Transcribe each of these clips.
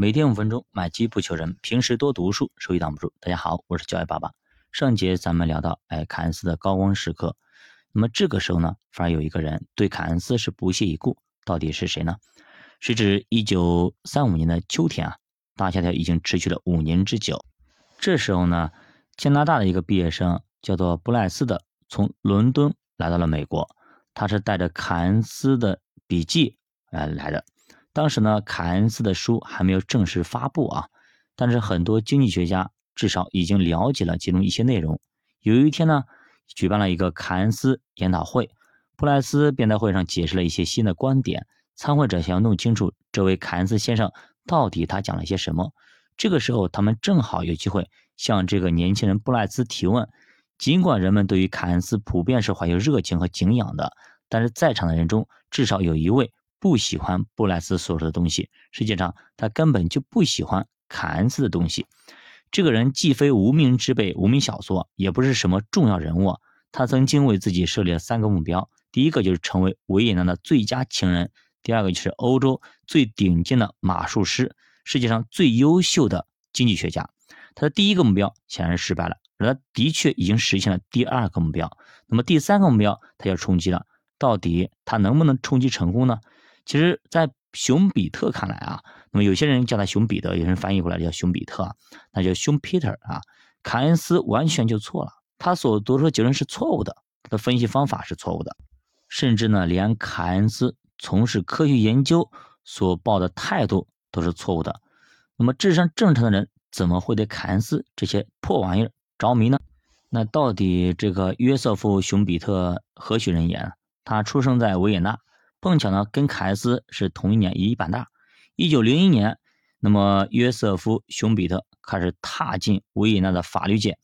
每天五分钟，买机不求人，平时多读书，收益挡不住。大家好，我是教育爸爸。上节咱们聊到，哎，凯恩斯的高光时刻。那么这个时候呢，反而有一个人对凯恩斯是不屑一顾，到底是谁呢？是指一九三五年的秋天啊，大萧条已经持续了五年之久。这时候呢，加拿大的一个毕业生叫做布莱斯的，从伦敦来到了美国，他是带着凯恩斯的笔记呃来的。当时呢，凯恩斯的书还没有正式发布啊，但是很多经济学家至少已经了解了其中一些内容。有一天呢，举办了一个凯恩斯研讨会，布莱斯便在会上解释了一些新的观点。参会者想要弄清楚这位凯恩斯先生到底他讲了些什么。这个时候，他们正好有机会向这个年轻人布莱斯提问。尽管人们对于凯恩斯普遍是怀有热情和敬仰的，但是在场的人中至少有一位。不喜欢布莱斯所说的东西，实际上他根本就不喜欢凯恩斯的东西。这个人既非无名之辈、无名小卒，也不是什么重要人物。他曾经为自己设立了三个目标：第一个就是成为维也纳的最佳情人；第二个就是欧洲最顶尖的马术师，世界上最优秀的经济学家。他的第一个目标显然失败了，而他的确已经实现了第二个目标。那么第三个目标他要冲击了，到底他能不能冲击成功呢？其实，在熊彼特看来啊，那么有些人叫他熊彼得，有人翻译过来叫熊彼特，那叫熊 Peter 啊。凯恩斯完全就错了，他所得出的结论是错误的，他的分析方法是错误的，甚至呢，连凯恩斯从事科学研究所抱的态度都是错误的。那么智商正常的人怎么会对凯恩斯这些破玩意儿着迷呢？那到底这个约瑟夫·熊彼特何许人也？他出生在维也纳。碰巧呢，跟凯恩斯是同一年一板大。一九零一年，那么约瑟夫·熊彼特开始踏进维也纳的法律界。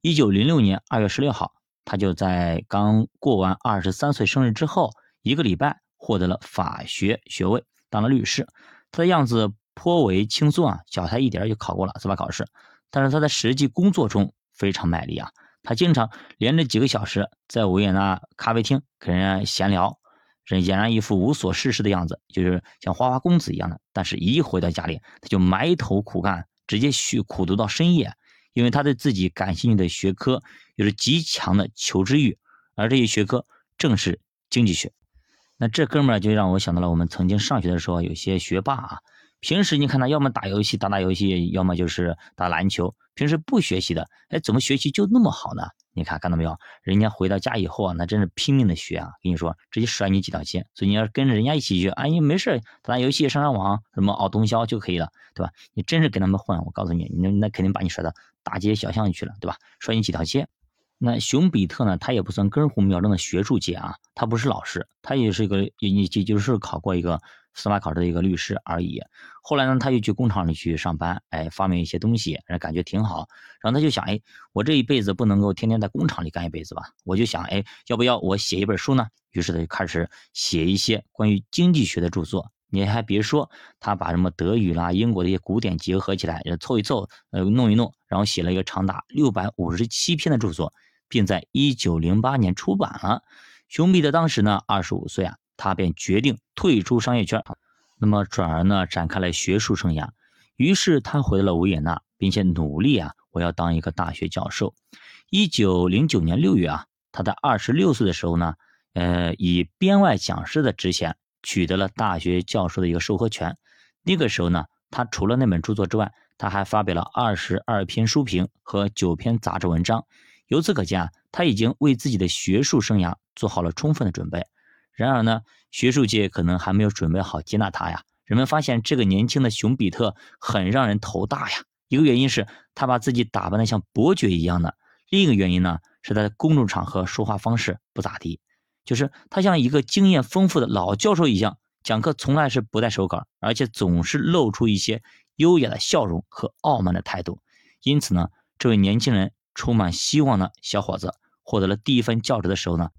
一九零六年二月十六号，他就在刚过完二十三岁生日之后一个礼拜，获得了法学学位，当了律师。他的样子颇为轻松啊，脚踏一点就考过了司法考试。但是他在实际工作中非常卖力啊，他经常连着几个小时在维也纳咖啡厅跟人家闲聊。俨然一副无所事事的样子，就是像花花公子一样的。但是，一回到家里，他就埋头苦干，直接去苦读到深夜。因为他对自己感兴趣的学科有着极强的求知欲，而这些学科正是经济学。那这哥们儿就让我想到了我们曾经上学的时候，有些学霸啊，平时你看他要么打游戏打打游戏，要么就是打篮球，平时不学习的，哎，怎么学习就那么好呢？你看看到没有？人家回到家以后啊，那真是拼命的学啊！跟你说，直接甩你几条街。所以你要跟着人家一起学，哎，你没事打打游戏、上上网，什么熬通宵就可以了，对吧？你真是跟他们混，我告诉你，那那肯定把你甩到大街小巷去了，对吧？甩你几条街。那熊彼特呢？他也不算根红苗正的学术界啊，他不是老师，他也是一个也也就是考过一个。司法考试的一个律师而已。后来呢，他又去工厂里去上班，哎，发明一些东西，人感觉挺好。然后他就想，哎，我这一辈子不能够天天在工厂里干一辈子吧？我就想，哎，要不要我写一本书呢？于是他就开始写一些关于经济学的著作。你还别说，他把什么德语啦、英国的一些古典结合起来，凑一凑，呃，弄一弄，然后写了一个长达六百五十七篇的著作，并在一九零八年出版了。熊彼得当时呢，二十五岁啊。他便决定退出商业圈，那么转而呢展开了学术生涯。于是他回到了维也纳，并且努力啊，我要当一个大学教授。一九零九年六月啊，他在二十六岁的时候呢，呃，以编外讲师的职衔取得了大学教授的一个授课权。那个时候呢，他除了那本著作之外，他还发表了二十二篇书评和九篇杂志文章。由此可见啊，他已经为自己的学术生涯做好了充分的准备。然而呢，学术界可能还没有准备好接纳他呀。人们发现这个年轻的熊彼特很让人头大呀。一个原因是他把自己打扮的像伯爵一样的，另一个原因呢是他的公众场合说话方式不咋地，就是他像一个经验丰富的老教授一样，讲课从来是不带手稿，而且总是露出一些优雅的笑容和傲慢的态度。因此呢，这位年轻人充满希望的小伙子获得了第一份教职的时候呢。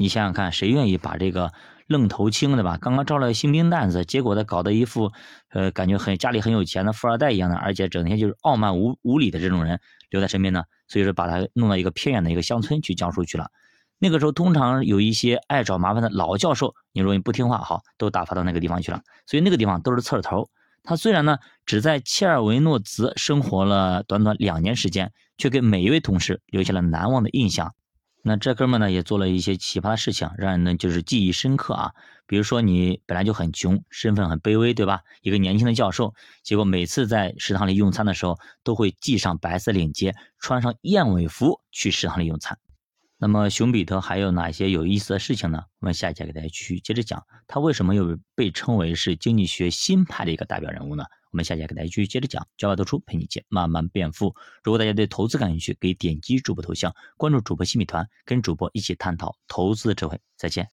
你想想看，谁愿意把这个愣头青的吧？刚刚招了新兵蛋子，结果他搞得一副，呃，感觉很家里很有钱的富二代一样的，而且整天就是傲慢无无礼的这种人留在身边呢？所以说把他弄到一个偏远的一个乡村去教书去了。那个时候通常有一些爱找麻烦的老教授，你如果你不听话，好，都打发到那个地方去了。所以那个地方都是刺头。他虽然呢只在切尔维诺兹生活了短短两年时间，却给每一位同事留下了难忘的印象。那这哥们呢也做了一些奇葩的事情，让人呢就是记忆深刻啊。比如说你本来就很穷，身份很卑微，对吧？一个年轻的教授，结果每次在食堂里用餐的时候，都会系上白色领结，穿上燕尾服去食堂里用餐。那么熊彼特还有哪些有意思的事情呢？我们下一节给大家继续接着讲，他为什么又被称为是经济学新派的一个代表人物呢？我们下节给大家继续接着讲，教外读书陪你一起慢慢变富。如果大家对投资感兴趣，可以点击主播头像关注主播新米团，跟主播一起探讨投资智慧。再见。